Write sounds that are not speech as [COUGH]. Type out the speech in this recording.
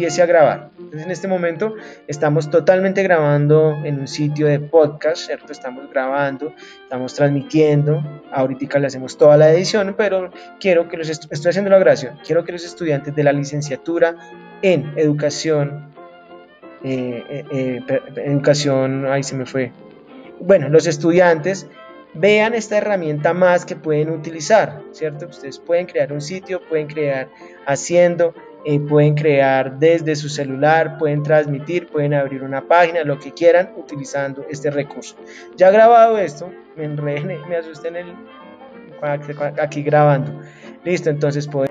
empiece a grabar. Entonces en este momento estamos totalmente grabando en un sitio de podcast, ¿cierto? Estamos grabando, estamos transmitiendo, ahorita le hacemos toda la edición, pero quiero que los, estoy haciendo la gracia, quiero que los estudiantes de la licenciatura en educación, eh, eh, eh, educación, ahí se me fue, bueno, los estudiantes vean esta herramienta más que pueden utilizar, ¿cierto? Ustedes pueden crear un sitio, pueden crear haciendo, eh, pueden crear desde su celular, pueden transmitir, pueden abrir una página, lo que quieran utilizando este recurso. Ya grabado esto, me enredé, [LAUGHS] me asusté en el, aquí grabando. Listo, entonces pueden